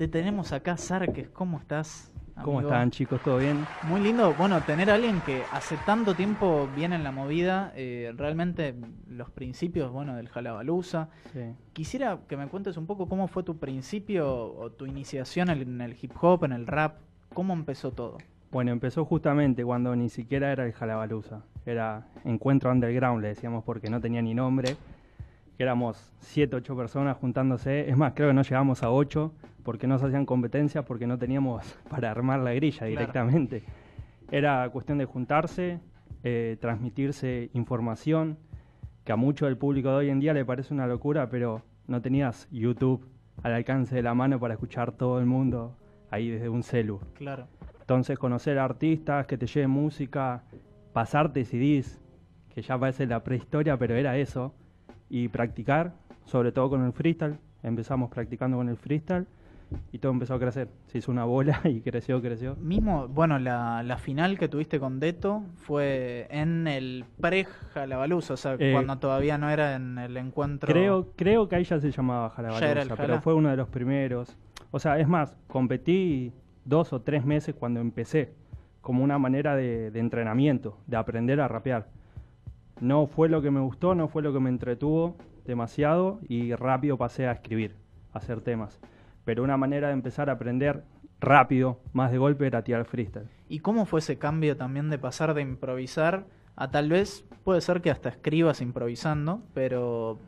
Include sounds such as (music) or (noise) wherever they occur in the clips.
te tenemos acá, Sarques. ¿Cómo estás? ¿Cómo están chicos? ¿Todo bien? Muy lindo, bueno, tener a alguien que hace tanto tiempo viene en la movida, eh, realmente los principios, bueno, del Jalabalusa. Quisiera que me cuentes un poco cómo fue tu principio o tu iniciación en el hip hop, en el rap, cómo empezó todo. Bueno, empezó justamente cuando ni siquiera era el Jalabalusa, era Encuentro Underground, le decíamos porque no tenía ni nombre éramos siete, ocho personas juntándose. Es más, creo que no llegamos a ocho porque no se hacían competencias, porque no teníamos (laughs) para armar la grilla directamente. Era cuestión de juntarse, eh, transmitirse información, que a mucho del público de hoy en día le parece una locura, pero no tenías YouTube al alcance de la mano para escuchar todo el mundo ahí desde un celu. Claro. Entonces conocer artistas, que te lleven música, pasarte CDs, que ya parece la prehistoria, pero era eso y practicar, sobre todo con el freestyle. Empezamos practicando con el freestyle y todo empezó a crecer. Se hizo una bola (laughs) y creció, creció. Mismo, bueno, la, la final que tuviste con Deto fue en el pre-Jalabaluza, o sea, eh, cuando todavía no era en el encuentro. Creo, creo que ahí ya se llamaba Jalabaluza, pero fue uno de los primeros. O sea, es más, competí dos o tres meses cuando empecé, como una manera de, de entrenamiento, de aprender a rapear. No fue lo que me gustó, no fue lo que me entretuvo demasiado y rápido pasé a escribir, a hacer temas. Pero una manera de empezar a aprender rápido, más de golpe, era tirar freestyle. ¿Y cómo fue ese cambio también de pasar de improvisar a tal vez, puede ser que hasta escribas improvisando, pero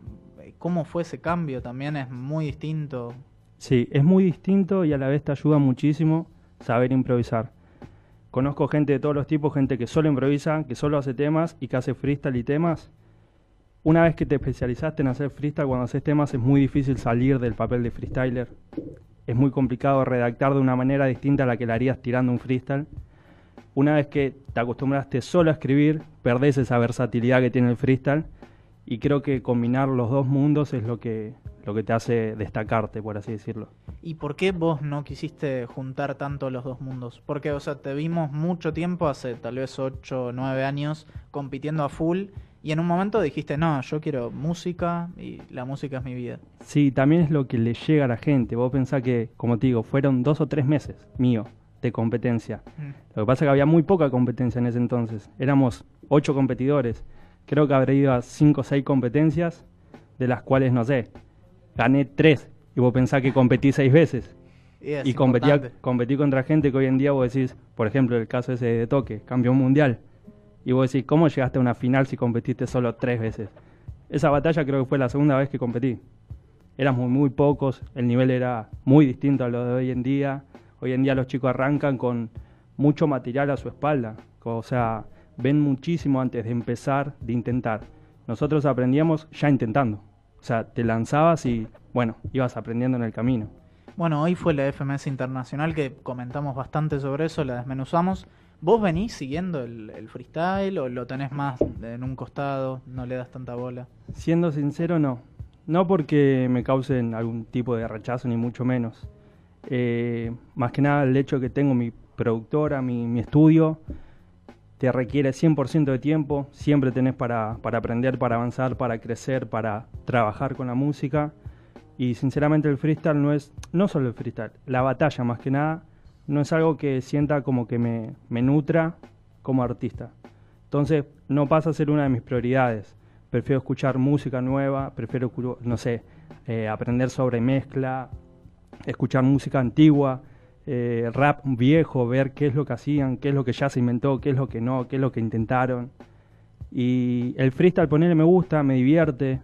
eh, cómo fue ese cambio también es muy distinto? Sí, es muy distinto y a la vez te ayuda muchísimo saber improvisar. Conozco gente de todos los tipos, gente que solo improvisa, que solo hace temas y que hace freestyle y temas. Una vez que te especializaste en hacer freestyle, cuando haces temas es muy difícil salir del papel de freestyler. Es muy complicado redactar de una manera distinta a la que la harías tirando un freestyle. Una vez que te acostumbraste solo a escribir, perdés esa versatilidad que tiene el freestyle. Y creo que combinar los dos mundos es lo que, lo que te hace destacarte, por así decirlo. ¿Y por qué vos no quisiste juntar tanto los dos mundos? Porque, o sea, te vimos mucho tiempo, hace tal vez 8 o 9 años, compitiendo a full, y en un momento dijiste, no, yo quiero música y la música es mi vida. Sí, también es lo que le llega a la gente. Vos pensás que, como te digo, fueron dos o tres meses mío de competencia. Mm. Lo que pasa es que había muy poca competencia en ese entonces. Éramos ocho competidores. Creo que habría ido a cinco o seis competencias, de las cuales, no sé, gané tres y vos pensás que competí seis veces. Y, competí, competí contra gente que hoy en día vos decís, por ejemplo, el caso ese de Toque, campeón mundial. Y vos decís, ¿cómo llegaste a una final si competiste solo tres veces? Esa batalla creo que fue la segunda vez que competí. Éramos muy, muy pocos, el nivel era muy distinto a lo de hoy en día. Hoy en día los chicos arrancan con mucho material a su espalda. O sea, ven muchísimo antes de empezar, de intentar. Nosotros aprendíamos ya intentando. O sea, te lanzabas y, bueno, ibas aprendiendo en el camino. Bueno, hoy fue la FMS Internacional que comentamos bastante sobre eso, la desmenuzamos. ¿Vos venís siguiendo el, freestyle o lo tenés más en un costado, no le das tanta bola? Siendo sincero, no. No porque me causen algún tipo de rechazo, ni mucho menos. Eh, más que nada el hecho de que tengo mi productora, mi, mi estudio, te requiere 100% de tiempo, siempre tenés para, para, aprender, para avanzar, para crecer, para trabajar con la música. Y sinceramente el freestyle no es, no solo el freestyle, la batalla más que nada, no es algo que sienta como que me, me nutra como artista. Entonces no pasa a ser una de mis prioridades. Prefiero escuchar música nueva, prefiero, no sé, eh, aprender sobre mezcla, escuchar música antigua, eh, rap viejo, ver qué es lo que hacían, qué es lo que ya se inventó, qué es lo que no, qué es lo que intentaron. Y el freestyle ponerle me gusta, me divierte,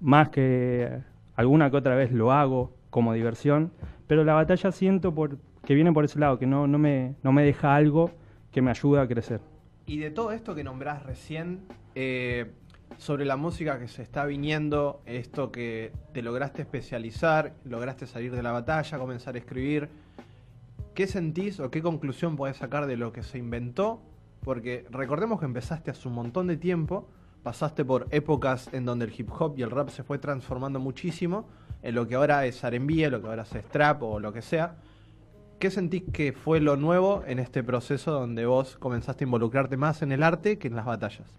más que alguna que otra vez lo hago como diversión, pero la batalla siento por, que viene por ese lado, que no, no, me, no me deja algo que me ayude a crecer. Y de todo esto que nombrás recién, eh, sobre la música que se está viniendo, esto que te lograste especializar, lograste salir de la batalla, comenzar a escribir, ¿Qué sentís o qué conclusión podés sacar de lo que se inventó? Porque recordemos que empezaste hace un montón de tiempo, pasaste por épocas en donde el hip hop y el rap se fue transformando muchísimo en lo que ahora es R&B, lo que ahora es trap o lo que sea. ¿Qué sentís que fue lo nuevo en este proceso donde vos comenzaste a involucrarte más en el arte que en las batallas?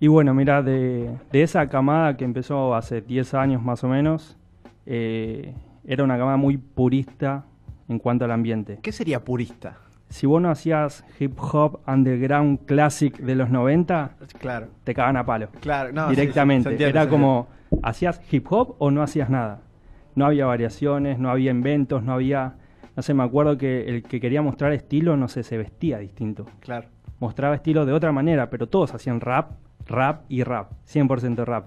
Y bueno, mira, de, esa camada que empezó hace 10 años más o menos, eh, era una gama muy purista en cuanto al ambiente. ¿Qué sería purista? Si vos no hacías hip hop underground classic de los 90, claro. te cagaban a palo. Claro, no, directamente. Era como, ¿hacías hip hop o no hacías nada? No había variaciones, no había inventos, no había... No sé, me acuerdo que el que quería mostrar estilo, no sé, se vestía distinto. Claro. Mostraba estilo de otra manera, pero todos hacían rap, rap y rap, 100% rap.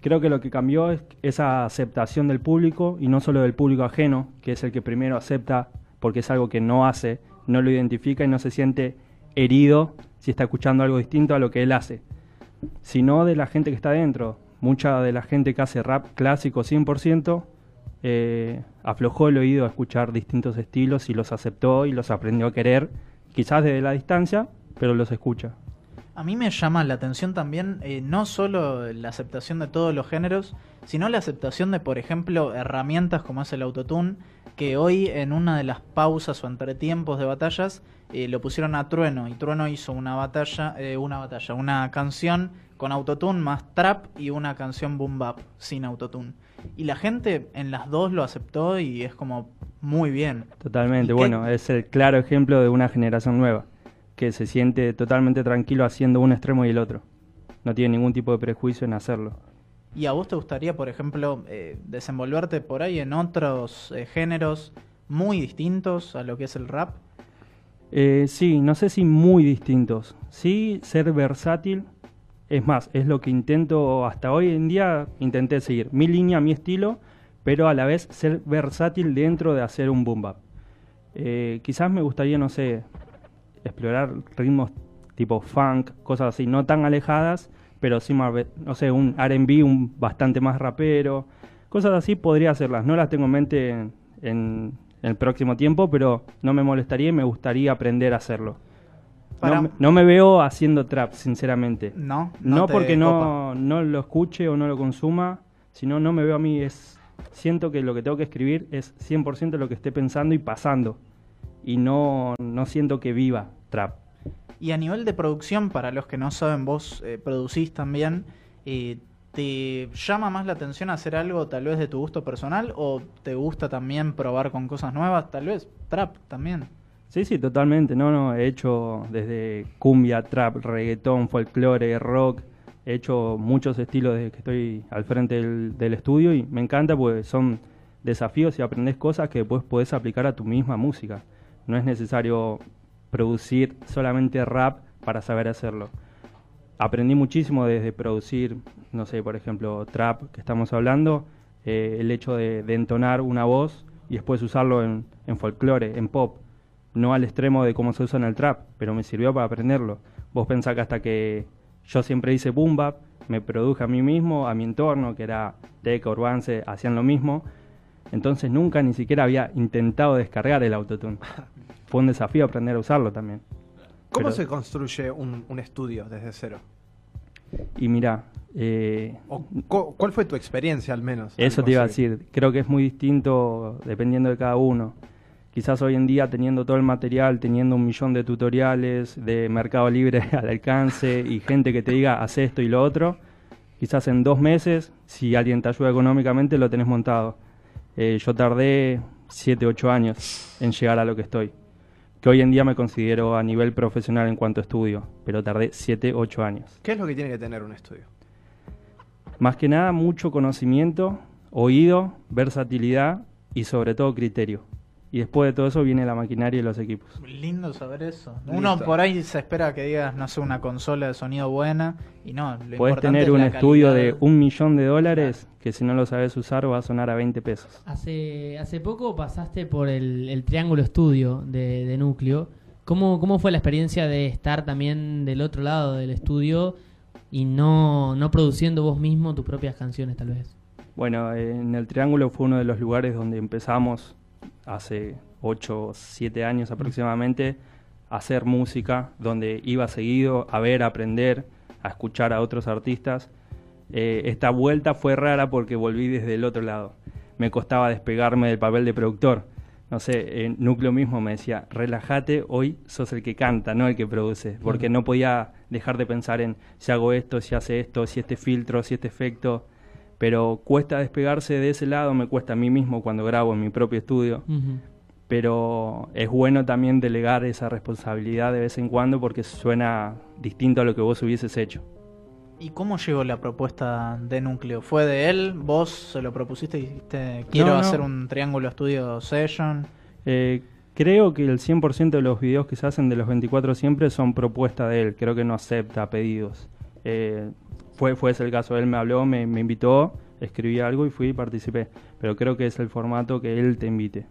Creo que lo que cambió es esa aceptación del público y no solo del público ajeno, que es el que primero acepta porque es algo que no hace, no lo identifica y no se siente herido si está escuchando algo distinto a lo que él hace, sino de la gente que está dentro. Mucha de la gente que hace rap clásico 100% eh, aflojó el oído a escuchar distintos estilos y los aceptó y los aprendió a querer, quizás desde la distancia, pero los escucha. A mí me llama la atención también eh, no solo la aceptación de todos los géneros, sino la aceptación de, por ejemplo, herramientas como es el autotune, que hoy en una de las pausas o entretiempos de batallas eh, lo pusieron a Trueno y Trueno hizo una batalla, una batalla, una canción con autotune más trap y una canción boom bap sin autotune. Y la gente en las dos lo aceptó y es como muy bien. Totalmente, bueno, es el claro ejemplo de una generación nueva, que se siente totalmente tranquilo haciendo un extremo y el otro. No tiene ningún tipo de prejuicio en hacerlo. ¿Y a vos te gustaría, por ejemplo, eh, desenvolverte por ahí en otros eh, géneros muy distintos a lo que es el rap? Eh, sí, no sé si muy distintos. Sí, ser versátil es más, es lo que intento hasta hoy en día, intenté seguir mi línea, mi estilo, pero a la vez ser versátil dentro de hacer un boom. Eh, quizás me gustaría, no sé, explorar ritmos tipo funk, cosas así, no tan alejadas, pero sí más, no sé, un R&B un bastante más rapero, cosas así podría hacerlas. No las tengo en mente en, en el próximo tiempo, pero no me molestaría y me gustaría aprender a hacerlo. No, me veo haciendo trap, sinceramente. No, no, porque no, no lo escuche o no lo consuma, sino no me veo a mí. Es, siento que lo que tengo que escribir es 100% lo que esté pensando y pasando. Y no, no siento que viva trap. Y a nivel de producción, para los que no saben, vos eh, producís también. Eh, ¿Te llama más la atención hacer algo tal vez de tu gusto personal o te gusta también probar con cosas nuevas? Tal vez trap también. Sí, sí, totalmente. No, no, he hecho desde cumbia, trap, reggaetón, folclore, rock. He hecho muchos estilos desde que estoy al frente del, estudio y me encanta porque son desafíos y aprendes cosas que después puedes aplicar a tu misma música. No es necesario producir solamente rap para saber hacerlo. Aprendí muchísimo desde producir, no sé, por ejemplo, trap que estamos hablando, eh, el hecho de, entonar una voz y después usarlo en, en folclore, en pop no al extremo de cómo se usa en el trap, pero me sirvió para aprenderlo. Vos pensás que hasta que yo siempre hice boom bap, me produje a mí mismo, a mi entorno, que era Deca, Urbance, hacían lo mismo. Entonces nunca ni siquiera había intentado descargar el autotune. (laughs) Fue un desafío aprender a usarlo también. ¿Cómo se construye un, estudio desde cero? Y mira, eh, ¿Cuál fue tu experiencia al menos? Eso te iba a decir. Creo que es muy distinto dependiendo de cada uno. Quizás hoy en día teniendo todo el material, teniendo un millón de tutoriales de Mercado Libre (laughs) al alcance y gente que te diga haz esto y lo otro, quizás en dos meses, si alguien te ayuda económicamente, lo tenés montado. Eh, yo tardé 7, 8 años en llegar a lo que estoy. Que hoy en día me considero a nivel profesional en cuanto a estudio, pero tardé 7, 8 años. ¿Qué es lo que tiene que tener un estudio? Más que nada, mucho conocimiento, oído, versatilidad y sobre todo criterio y después de todo eso viene la maquinaria y los equipos. Lindo saber eso. Uno por ahí se espera que digas, no sé, una consola de sonido buena y no. Lo Puedes tener un estudio de un millón de dólares que si no lo sabes usar va a sonar a 20 pesos. Hace, hace poco pasaste por el, Triángulo Estudio de, Núcleo. ¿Cómo, ¿Cómo fue la experiencia de estar también del otro lado del estudio y no, no produciendo vos mismo tus propias canciones tal vez? Bueno, en el Triángulo fue uno de los lugares donde empezamos hace 8 o 7 años aproximadamente, a hacer música, donde iba seguido a ver, a aprender, a escuchar a otros artistas. Eh, esta vuelta fue rara porque volví desde el otro lado. Me costaba despegarme del papel de productor. No sé, en Núcleo mismo me decía, relájate, hoy sos el que canta, no el que produce, porque no podía dejar de pensar en si hago esto, si hace esto, si este filtro, si este efecto pero cuesta despegarse de ese lado, me cuesta a mí mismo cuando grabo en mi propio estudio, pero es bueno también delegar esa responsabilidad de vez en cuando porque suena distinto a lo que vos hubieses hecho. ¿Y cómo llegó la propuesta de Núcleo? ¿Fue de él? ¿Vos se lo propusiste y dijiste, quiero hacer un triángulo estudio session? Eh, creo que el 100% de los videos que se hacen de los 24 siempre son propuesta de él. Creo que no acepta pedidos. Eh, fue, fue ese el caso. Él me habló, me, me invitó, escribí algo y fui y participé. Pero creo que es el formato que él te invite.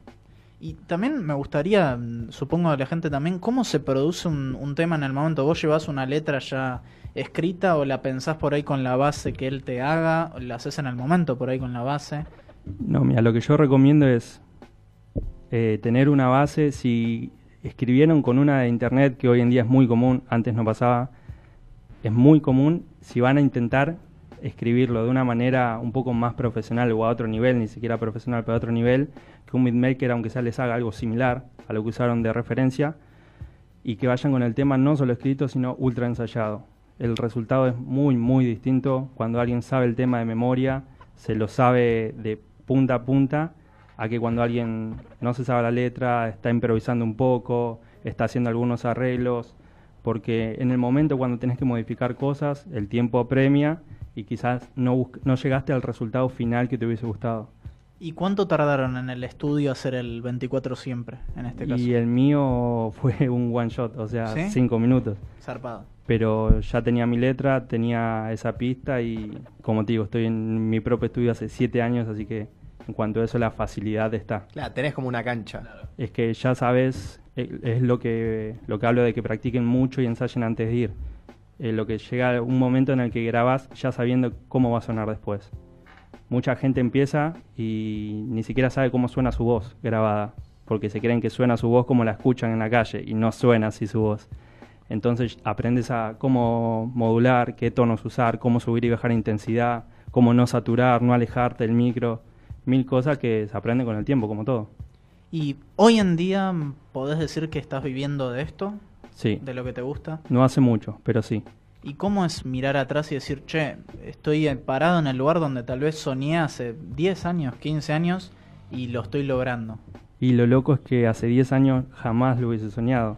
Y también me gustaría, supongo a la gente también, ¿cómo se produce un, un, tema en el momento? ¿Vos llevas una letra ya escrita o la pensás por ahí con la base que él te haga? ¿O la haces en el momento por ahí con la base? No, mira, lo que yo recomiendo es eh, tener una base. Si escribieron con una de internet, que hoy en día es muy común, antes no pasaba, es muy común, si van a intentar escribirlo de una manera un poco más profesional o a otro nivel, ni siquiera profesional, pero a otro nivel, que un beatmaker, aunque sea les haga algo similar a lo que usaron de referencia, y que vayan con el tema no solo escrito, sino ultra ensayado. El resultado es muy, muy distinto cuando alguien sabe el tema de memoria, se lo sabe de punta a punta, a que cuando alguien no se sabe la letra, está improvisando un poco, está haciendo algunos arreglos, porque en el momento cuando tenés que modificar cosas, el tiempo apremia y quizás no, no llegaste al resultado final que te hubiese gustado. ¿Y cuánto tardaron en el estudio hacer el 24 siempre, en este caso? Y el mío (laughs) fue un one shot, o sea, cinco minutos. Zarpado. Pero ya tenía mi letra, tenía esa pista y, como te digo, estoy en mi propio estudio hace siete años, así que en cuanto a eso la facilidad está. Claro, tenés como una cancha. Es que ya sabes, es lo que, lo que hablo de que practiquen mucho y ensayen antes de ir. Eh, lo que llega un momento en el que grabas ya sabiendo cómo va a sonar después. Mucha gente empieza y ni siquiera sabe cómo suena su voz grabada, porque se creen que suena su voz como la escuchan en la calle y no suena así su voz. Entonces aprendes a cómo modular, qué tonos usar, cómo subir y bajar intensidad, cómo no saturar, no alejarte del micro, mil cosas que se aprenden con el tiempo, como todo. ¿Y hoy en día podés decir que estás viviendo de esto? Sí. ¿De lo que te gusta? No hace mucho, pero sí. ¿Y cómo es mirar atrás y decir, che, estoy parado en el lugar donde tal vez soñé hace 10 años, 15 años y lo estoy logrando? Y lo loco es que hace 10 años jamás lo hubiese soñado.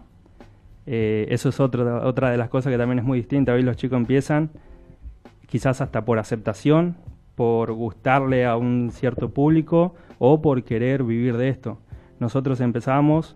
Eh, eso es otra otra de las cosas que también es muy distinta. Hoy los chicos empiezan, quizás hasta por aceptación, por gustarle a un cierto público o por querer vivir de esto. Nosotros empezamos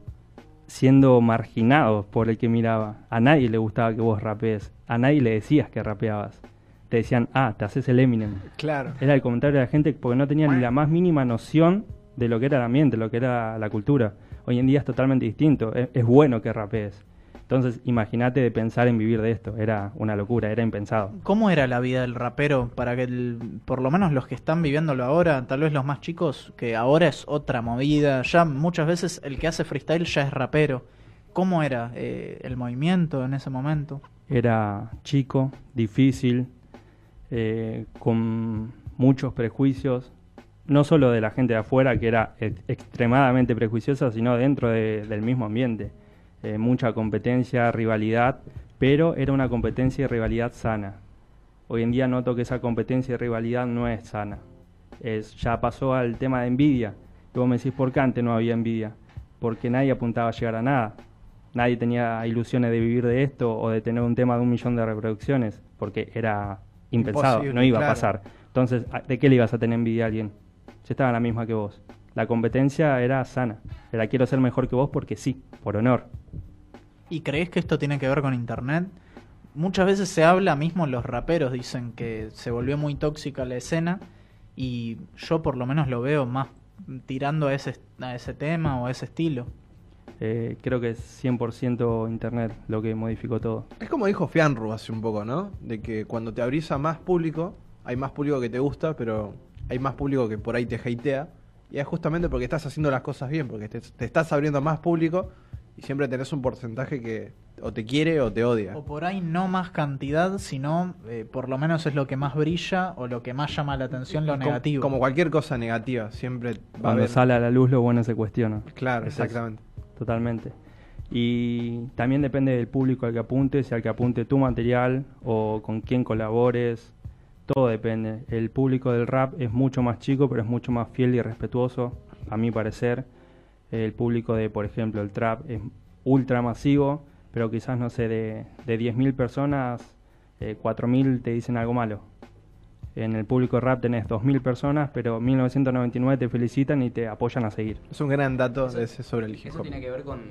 siendo marginados por el que miraba. A nadie le gustaba que vos rapees. A nadie le decías que rapeabas. Te decían, ah, te haces el Eminem. Claro. Era el comentario de la gente porque no tenía ni la más mínima noción de lo que era el ambiente, lo que era la cultura. Hoy en día es totalmente distinto. Es, es bueno que rapees. Entonces, imagínate de pensar en vivir de esto. Era una locura, era impensado. ¿Cómo era la vida del rapero para que, por lo menos los que están viviéndolo ahora, tal vez los más chicos, que ahora es otra movida? Ya muchas veces el que hace freestyle ya es rapero. ¿Cómo era eh, el movimiento en ese momento? Era chico, difícil, eh, con muchos prejuicios, no solo de la gente de afuera, que era extremadamente prejuiciosa, sino dentro del mismo ambiente eh, mucha competencia, rivalidad, pero era una competencia y rivalidad sana. Hoy en día noto que esa competencia y rivalidad no es sana. Es, ya pasó al tema de envidia. Y vos me decís, ¿por qué antes no había envidia? Porque nadie apuntaba a llegar a nada. Nadie tenía ilusiones de vivir de esto o de tener un tema de un millón de reproducciones, porque era impensado, no iba a pasar. Entonces, ¿de qué le ibas a tener envidia a alguien? Si estaba la misma que vos. La competencia era sana. Era quiero ser mejor que vos porque sí, por honor. ¿Y crees que esto tiene que ver con Internet? Muchas veces se habla, mismo los raperos dicen que se volvió muy tóxica la escena y yo por lo menos lo veo más tirando a ese, a ese tema o a ese estilo. Eh, creo que es 100% Internet lo que modificó todo. Es como dijo Fianru hace un poco, ¿no? De que cuando te abrís a más público, hay más público que te gusta, pero hay más público que por ahí te hatea. Y es justamente porque estás haciendo las cosas bien, porque te, te estás abriendo a más público y siempre tenés un porcentaje que o te quiere o te odia. O por ahí no más cantidad, sino eh, por lo menos es lo que más brilla o lo que más llama la atención, lo negativo. Como cualquier cosa negativa, siempre va Cuando a sale a la luz lo bueno se cuestiona. Claro, exactamente. totalmente. Y también depende del público al que apuntes, si al que apunte tu material o con quién colabores. todo depende. El público del rap es mucho más chico, pero es mucho más fiel y respetuoso, a mi parecer. El público de, por ejemplo, el trap es ultra masivo, pero quizás, no sé, de, de 10.000 personas, eh, 4.000 te dicen algo malo. En el público rap tenés 2.000 personas, pero 1999 te felicitan y te apoyan a seguir. Es un gran dato ese sobre el hip Eso hop. tiene que ver con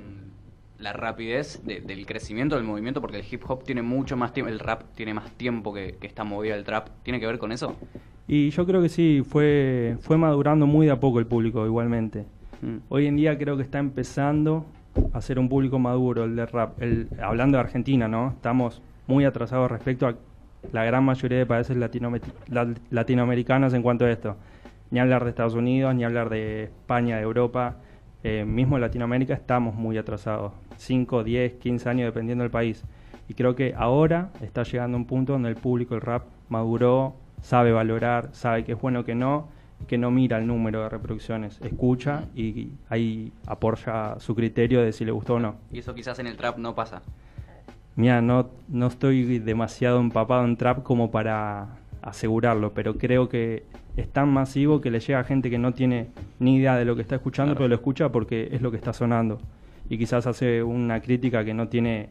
la rapidez de- del crecimiento del movimiento, porque el hip hop tiene mucho más tiempo, el rap tiene más tiempo que, que está movida el trap. ¿Tiene que ver con eso? Y yo creo que sí, fue, fue madurando muy de a poco el público igualmente. Mm. Hoy en día creo que está empezando a ser un público maduro el de rap. El, hablando de Argentina, ¿no? Estamos muy atrasados respecto a la gran mayoría de países latinoamer- la- latinoamericanos en cuanto a esto. Ni hablar de Estados Unidos, ni hablar de España, de Europa. Eh, mismo Latinoamérica estamos muy atrasados. 5, 10, 15 años dependiendo del país. Y creo que ahora está llegando un punto donde el público del rap maduró, sabe valorar, sabe que es bueno que no, que no mira el número de reproducciones, escucha y ahí apoya su criterio de si le gustó o no. Y eso quizás en el trap no pasa. Mira, no, no estoy demasiado empapado en trap como para asegurarlo, pero creo que es tan masivo que le llega a gente que no tiene ni idea de lo que está escuchando, Claro. pero lo escucha porque es lo que está sonando. Y quizás hace una crítica que no tiene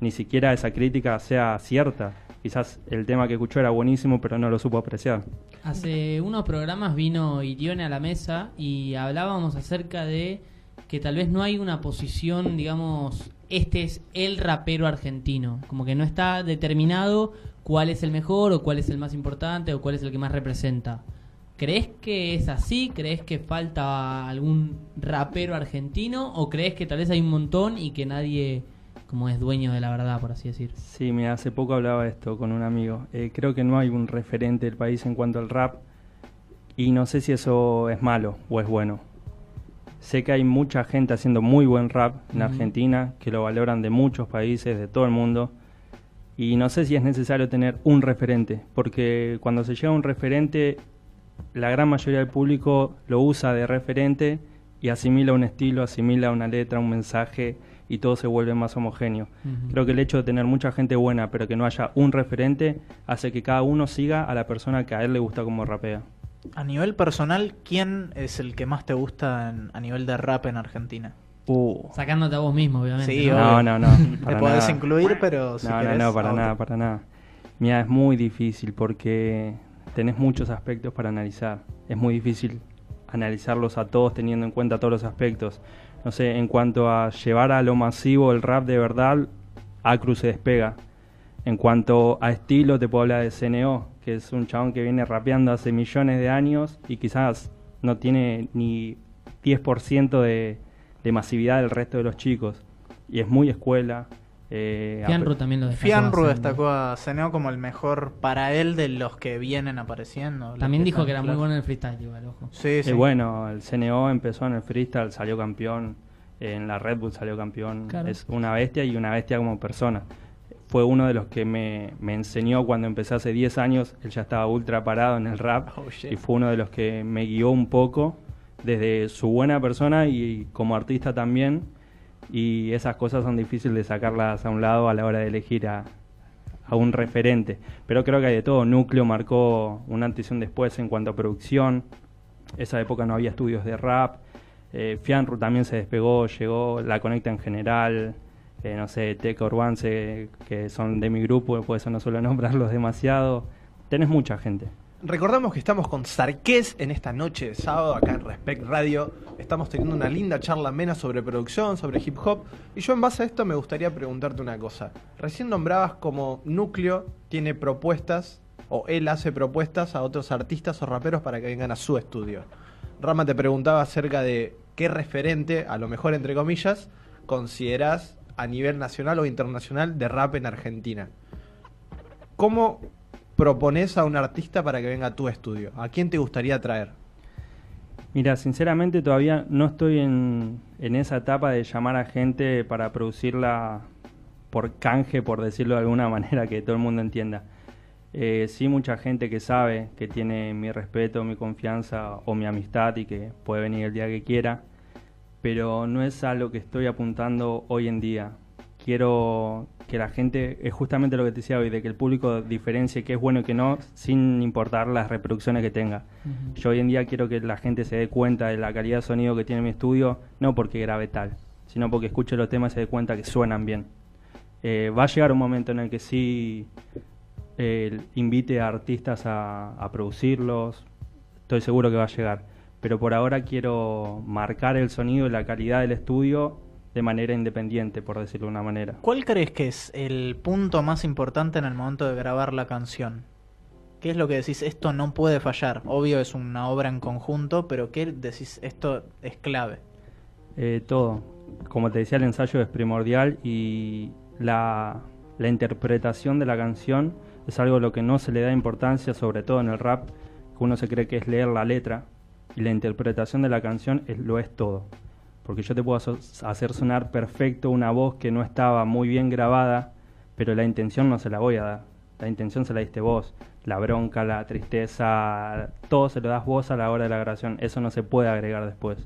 ni siquiera esa crítica sea cierta. Quizás el tema que escuchó era buenísimo, pero no lo supo apreciar. Hace unos programas vino Irione a la mesa y hablábamos acerca de que tal vez no hay una posición, digamos, este es el rapero argentino, como que no está determinado cuál es el mejor o cuál es el más importante o cuál es el que más representa. ¿Crees que es así? ¿Crees que falta algún rapero argentino? ¿O crees que tal vez hay un montón y que nadie como es dueño de la verdad, por así decir? Sí, mira, hace poco hablaba esto con un amigo. Eh, creo que no hay un referente del país en cuanto al rap y no sé si eso es malo o es bueno. Sé que hay mucha gente haciendo muy buen rap en. Argentina, que lo valoran de muchos países, de todo el mundo. Y no sé si es necesario tener un referente, porque cuando se llega a un referente, la gran mayoría del público lo usa de referente y asimila un estilo, asimila una letra, un mensaje y todo se vuelve más homogéneo. Creo que el hecho de tener mucha gente buena, pero que no haya un referente, hace que cada uno siga a la persona que a él le gusta como rapea. A nivel personal, ¿quién es el que más te gusta en- a nivel de rap en Argentina? Uh. Sacándote a vos mismo, obviamente. Sí, ¿no? obvio. No, no, no. (laughs) Te podés incluir, pero si no, no, querés, no, para nada, para nada. Mira, es muy difícil porque tenés muchos aspectos para analizar. Es muy difícil analizarlos a todos teniendo en cuenta todos los aspectos. No sé, en cuanto a llevar a lo masivo el rap de verdad, Acru se despega. En cuanto a estilo, te puedo hablar de CNO, que es un chabón que viene rapeando hace millones de años y quizás no tiene ni 10% de, de masividad del resto de los chicos. Y es muy escuela. Eh, Fianru también lo destacó Fianru destacó a Ceneo como el mejor para él de los que vienen apareciendo. También que dijo que era muy bueno en el freestyle, igual, ojo. Sí, sí. Y bueno, el CNO empezó en el freestyle, salió campeón, en la Red Bull salió campeón, Claro. es una bestia y una bestia como persona. Fue uno de los que me, me enseñó cuando empecé hace 10 años, él ya estaba ultra parado en el rap Oh, y fue uno de los que me guió un poco desde su buena persona y como artista también y esas cosas son difíciles de sacarlas a un lado a la hora de elegir a, a un referente. Pero creo que hay de todo. Núcleo marcó un antes y un después en cuanto a producción. Esa época no había estudios de rap. Eh, Fianru también se despegó, llegó, la conecta en general. eh, no sé, Teca Urbance, que son de mi grupo, por eso no suelo (laughs) nombrarlos demasiado. Tenés mucha gente. Recordamos que estamos con Sarqués en esta noche de sábado acá en Respect Radio. Estamos teniendo una linda charla amena sobre producción, sobre hip hop. Y yo en base a esto me gustaría preguntarte una cosa. Recién nombrabas como Núcleo tiene propuestas, o él hace propuestas a otros artistas o raperos para que vengan a su estudio. Rama te preguntaba acerca de qué referente, a lo mejor entre comillas, considerás a nivel nacional o internacional de rap en Argentina. ¿Cómo propones a un artista para que venga a tu estudio? ¿A quién te gustaría traer? Mira, sinceramente todavía no estoy en, en esa etapa de llamar a gente para producirla por canje, por decirlo de alguna (laughs) manera, que todo el mundo entienda. Eh, sí, mucha gente que sabe que tiene mi respeto, mi confianza o mi amistad y que puede venir el día que quiera, pero no es a lo que estoy apuntando hoy en día. Quiero que la gente, es justamente lo que te decía hoy, de que el público diferencie qué es bueno y qué no, sin importar las reproducciones que tenga. Yo hoy en día quiero que la gente se dé cuenta de la calidad de sonido que tiene mi estudio, no porque grabe tal, sino porque escuche los temas y se dé cuenta que suenan bien. Eh, va a llegar un momento en el que sí eh, invite a artistas a, a producirlos, estoy seguro que va a llegar. Pero por ahora quiero marcar el sonido y la calidad del estudio de manera independiente, por decirlo de una manera. ¿Cuál crees que es el punto más importante en el momento de grabar la canción? ¿Qué es lo que decís, esto no puede fallar? Obvio es una obra en conjunto, pero ¿qué decís, esto es clave? Eh, todo. Como te decía, el ensayo es primordial y la, la interpretación de la canción es algo a lo que no se le da importancia, sobre todo en el rap, que uno se cree que es leer la letra y la interpretación de la canción es, lo es todo. Porque yo te puedo hacer sonar perfecto una voz que no estaba muy bien grabada, pero la intención no se la voy a dar. La intención se la diste vos. La bronca, la tristeza, todo se lo das vos a la hora de la grabación. Eso no se puede agregar después.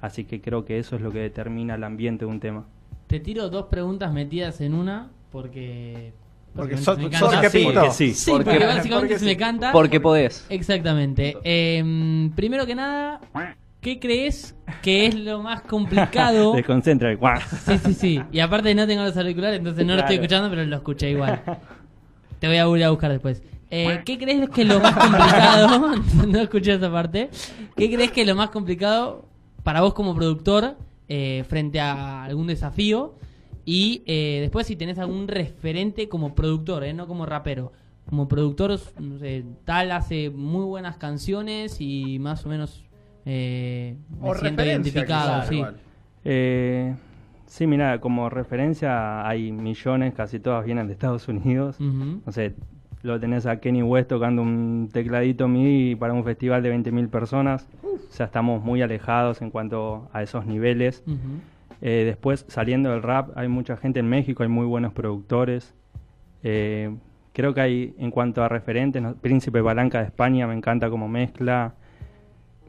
Así que creo que eso es lo que determina el ambiente de un tema. Te tiro dos preguntas metidas en una porque porque, básicamente so, me sí, Porque sí. Sí, Porque- porque, básicamente porque se me canta. Porque podés. Exactamente. Eh, primero que nada, ¿qué crees que es lo más complicado? (laughs) Desconcentra. ¡guau! Sí, sí, sí. Y aparte no tengo los auriculares, entonces no lo estoy escuchando, pero lo escuché igual. (laughs) Te voy a volver a buscar después. Eh, ¿Qué crees que es lo más complicado? (laughs) no escuché esa parte. ¿Qué crees que es lo más complicado para vos como productor eh, frente a algún desafío? Y eh, después si tenés algún referente como productor, eh, no como rapero. Como productor, no sé, tal hace muy buenas canciones y más o menos eh, me O siento identificado. sí. Eh, sí, mira, como referencia hay millones, casi todas vienen de Estados Unidos. Ujú. No sé, lo tenés a Kenny West tocando un tecladito MIDI para un festival de 20.000 personas. O sea, estamos muy alejados en cuanto a esos niveles. Eh, después, saliendo del rap, hay mucha gente en México, hay muy buenos productores. Eh, creo que hay, en cuanto a referentes, ¿no? Príncipe Palanca de España, me encanta como mezcla.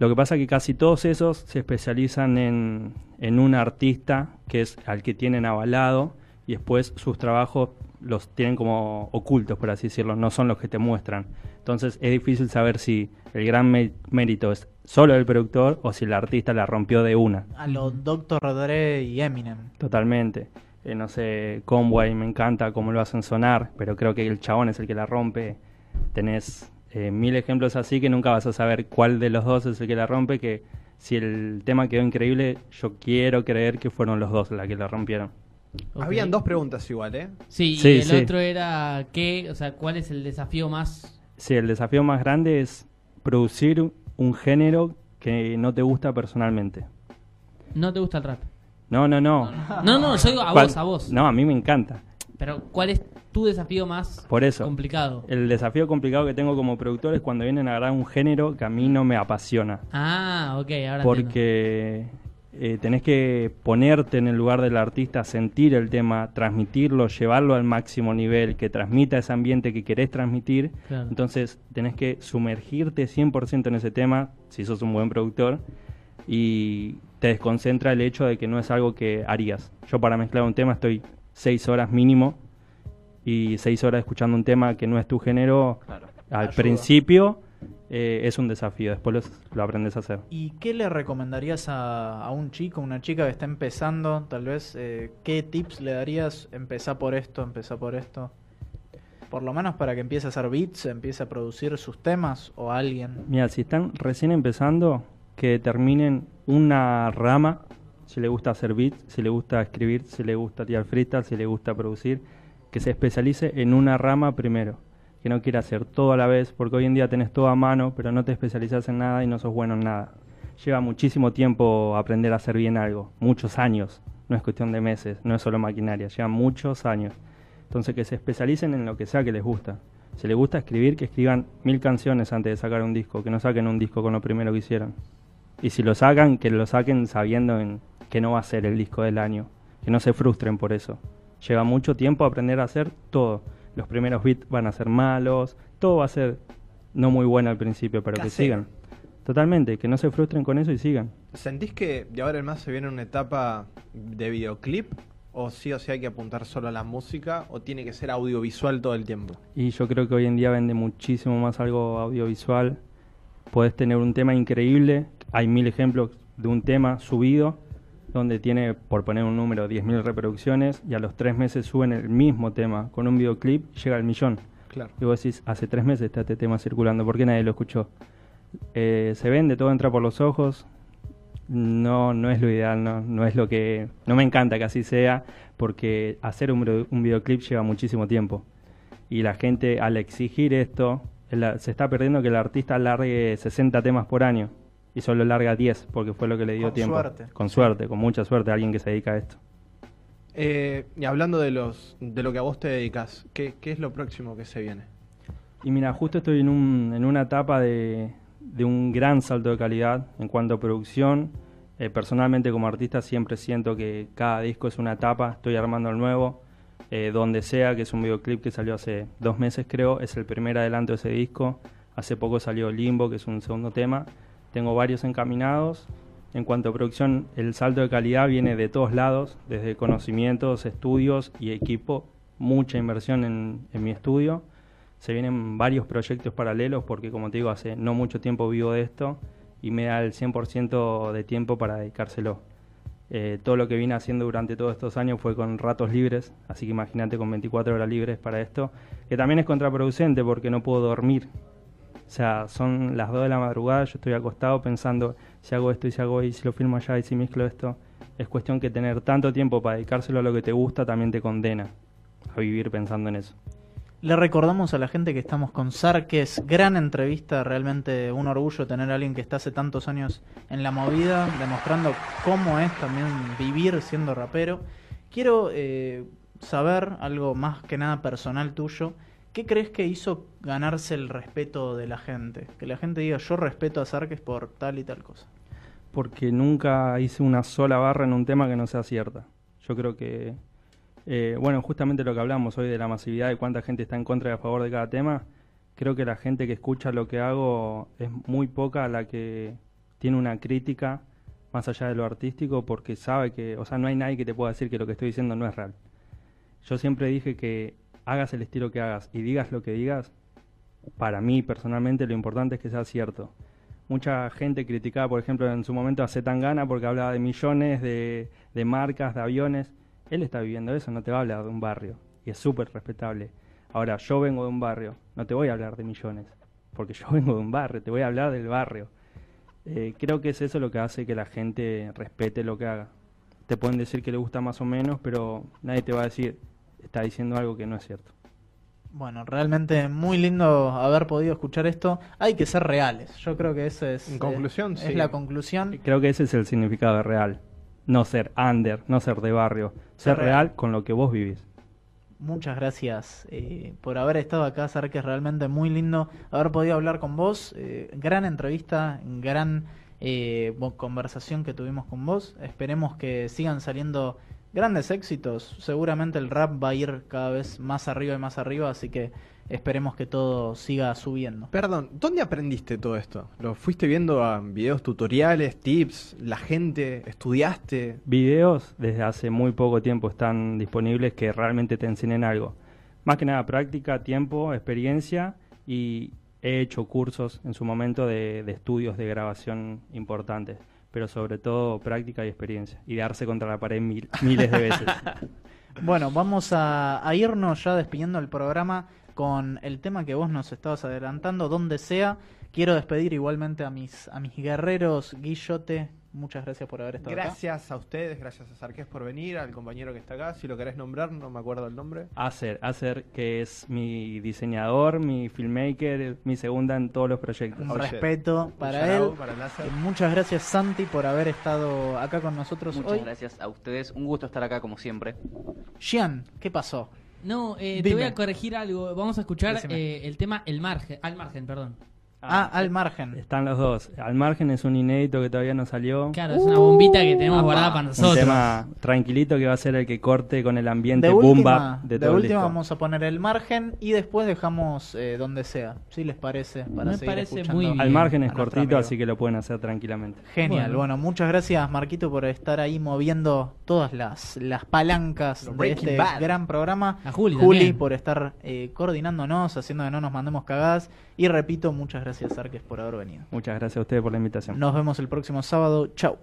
Lo que pasa es que casi todos esos se especializan en, en un artista que es al que tienen avalado y después sus trabajos los tienen como ocultos, por así decirlo, no son los que te muestran. Entonces es difícil saber si el gran mé- mérito es solo del productor o si el artista la rompió de una. A los Dr. Dre y Eminem. Totalmente. Eh, no sé, Conway me encanta cómo lo hacen sonar, pero creo que el chabón es el que la rompe. Tenés eh, mil ejemplos así que nunca vas a saber cuál de los dos es el que la rompe, que si el tema quedó increíble, yo quiero creer que fueron los dos la que la rompieron. Habían dos preguntas igual, ¿eh? Sí, Sí, y el sí. otro era qué, o sea, ¿cuál es el desafío más? Sí, el desafío más grande es producir un género que no te gusta personalmente. No te gusta el rap. No, no, no. No, no, yo digo a ¿Cuál? vos, a vos. No, a mí me encanta. Pero ¿cuál es tu desafío más Por eso. complicado? El desafío complicado que tengo como productor es cuando vienen a grabar un género que a mí no me apasiona. Ah, ok, ahora porque eh, tenés que ponerte en el lugar del artista, sentir el tema, transmitirlo, llevarlo al máximo nivel, que transmita ese ambiente que querés transmitir. Claro. Entonces tenés que sumergirte 100% en ese tema, si sos un buen productor, y te desconcentra el hecho de que no es algo que harías. Yo para mezclar un tema estoy seis horas mínimo, y seis horas escuchando un tema que no es tu género, Claro. al Ayuda. principio eh, es un desafío, después los- lo aprendes a hacer. ¿Y qué le recomendarías a, a un chico, una chica que está empezando? Tal vez, eh, ¿qué tips le darías? Empezá por esto, empezá por esto. Por lo menos para que empiece a hacer beats, empiece a producir sus temas o alguien. Mira, si están recién empezando, que determinen una rama, si le gusta hacer beats, si le gusta escribir, si le gusta tirar freestyle, si le gusta producir, que se especialice en una rama primero, que no quiera hacer todo a la vez, porque hoy en día tenés todo a mano, pero no te especializas en nada y no sos bueno en nada. Lleva muchísimo tiempo aprender a hacer bien algo, muchos años, no es cuestión de meses, no es solo maquinaria, lleva muchos años. Entonces que se especialicen en lo que sea que les gusta. Si les gusta escribir, que escriban mil canciones antes de sacar un disco, que no saquen un disco con lo primero que hicieron. Y si lo sacan, que lo saquen sabiendo en que no va a ser el disco del año. Que no se frustren por eso. Lleva mucho tiempo aprender a hacer todo. Los primeros beats van a ser malos, todo va a ser no muy bueno al principio, pero que sigan. Totalmente, que no se frustren con eso y sigan. ¿Sentís que de ahora en más se viene una etapa de videoclip? o sí o sí hay que apuntar solo a la música o tiene que ser audiovisual todo el tiempo? Y yo creo que hoy en día vende muchísimo más algo audiovisual. Puedes tener un tema increíble, hay mil ejemplos de un tema subido donde tiene, por poner un número, 10.000 reproducciones y a los tres meses suben el mismo tema con un videoclip y llega al millón. Claro. Y vos decís, hace tres meses está este tema circulando, ¿por qué nadie lo escuchó? Eh, se vende, todo entra por los ojos, no, no es lo ideal, no, no es lo que, no me encanta que así sea, porque hacer un, un videoclip lleva muchísimo tiempo. Y la gente al exigir esto, se está perdiendo que el artista largue 60 temas por año y solo larga 10 porque fue lo que le dio Con tiempo. suerte. Con suerte, con mucha suerte a alguien que se dedica a esto. Eh, y hablando de los de lo que a vos te dedicas, ¿qué, qué es lo próximo que se viene? Y mira, justo estoy en, un, en una etapa de, de un gran salto de calidad en cuanto a producción. Eh, personalmente como artista siempre siento que cada disco es una etapa, estoy armando el nuevo. Eh, donde sea, que es un videoclip que salió hace dos meses creo, es el primer adelanto de ese disco. Hace poco salió Limbo, que es un segundo tema. Tengo varios encaminados. En cuanto a producción, el salto de calidad viene de todos lados, desde conocimientos, estudios y equipo. Mucha inversión en, mi estudio. Se vienen varios proyectos paralelos porque, como te digo, hace no mucho tiempo vivo de esto y me da el 100% de tiempo para dedicárselo. Eh, todo lo que vine haciendo durante todos estos años fue con ratos libres, así que imagínate con 24 horas libres para esto, que también es contraproducente porque no puedo dormir. O sea, son las 2 de la madrugada, yo estoy acostado pensando si hago esto y si hago y si lo filmo allá y si mezclo esto. Es cuestión que tener tanto tiempo para dedicárselo a lo que te gusta también te condena a vivir pensando en eso. Le recordamos a la gente que estamos con Sarques, gran entrevista, realmente un orgullo tener a alguien que está hace tantos años en la movida, demostrando cómo es también vivir siendo rapero. Quiero eh, saber algo más que nada personal tuyo. ¿Qué crees que hizo ganarse el respeto de la gente? Que la gente diga, yo respeto a Sarques por tal y tal cosa. Porque nunca hice una sola barra en un tema que no sea cierta. Yo creo que eh, bueno, justamente lo que hablamos hoy de la masividad y cuánta gente está en contra y a favor de cada tema, creo que la gente que escucha lo que hago es muy poca la que tiene una crítica más allá de lo artístico porque sabe que, o sea, no hay nadie que te pueda decir que lo que estoy diciendo no es real. Yo siempre dije que hagas el estilo que hagas y digas lo que digas, para mí personalmente lo importante es que sea cierto. Mucha gente criticaba, por ejemplo, en su momento a Zetangana porque hablaba de millones, de, de marcas, de aviones él está viviendo eso, no te va a hablar de un barrio. Y es súper respetable. Ahora, yo vengo de un barrio, no te voy a hablar de millones, porque yo (laughs) vengo de un barrio, te voy a hablar del barrio. Eh, creo que es eso lo que hace que la gente respete lo que haga. Te pueden decir que le gusta más o menos, pero nadie te va a decir, está diciendo algo que no es cierto. Bueno, realmente muy lindo haber podido escuchar esto. Hay que ser reales. Yo creo que esa es, En conclusión, es, sí. es la conclusión. Creo que ese es el significado de real. No ser under, no ser de barrio. Ser Ser real real. con lo que vos vivís. Muchas gracias eh, por haber estado acá, Ser que es realmente muy lindo haber podido hablar con vos. Eh, gran entrevista, gran eh, conversación que tuvimos con vos. Esperemos que sigan saliendo grandes éxitos. Seguramente el rap va a ir cada vez más arriba y más arriba, así que esperemos que todo siga subiendo. Perdón, ¿dónde aprendiste todo esto? ¿Lo fuiste viendo a videos tutoriales, tips, la gente, estudiaste? Videos desde hace muy poco tiempo están disponibles que realmente te enseñen algo. Más que nada práctica, tiempo, experiencia y he hecho cursos en su momento de, de estudios de grabación importantes, pero sobre todo práctica y experiencia y darse contra la pared mil- miles de veces. (laughs) Bueno, vamos a, a irnos ya despidiendo el programa con el tema que vos nos estabas adelantando, donde sea. Quiero despedir igualmente a mis, a mis guerreros Guillote. Muchas gracias por haber estado acá. Gracias a ustedes, gracias a Sarqués por venir, al compañero que está acá. Si lo querés nombrar, no me acuerdo el nombre. Acer, Acer, que es mi diseñador, mi filmmaker, mi segunda en todos los proyectos. Un Oye, respeto para él. para Muchas gracias Santi por haber estado acá con nosotros Muchas hoy. gracias a ustedes. Un gusto estar acá como siempre. Gian, ¿qué pasó? No, eh, te voy a corregir algo. Vamos a escuchar eh, el tema El Margen, Al Margen, perdón. Ah, al margen. Están los dos. Al margen es un inédito que todavía no salió. Claro, es una bombita que tenemos Apa. guardada para Un nosotros. tema tranquilito que va a ser el que corte con el ambiente De boom última, de de todo el última vamos a poner el margen y después dejamos eh, donde sea. Si les parece, para Me seguir parece escuchando muy bien. Al margen es cortito, así que lo pueden hacer tranquilamente. Genial. Bueno. Bueno. muchas gracias Marquito por estar ahí moviendo todas las, las palancas Los de este Bad. gran programa. A Juli también. por estar eh, coordinándonos, haciendo que no nos mandemos cagadas. Y repito, muchas gracias Arques por haber venido. Muchas gracias a ustedes por la invitación. Nos vemos el próximo sábado. Chau.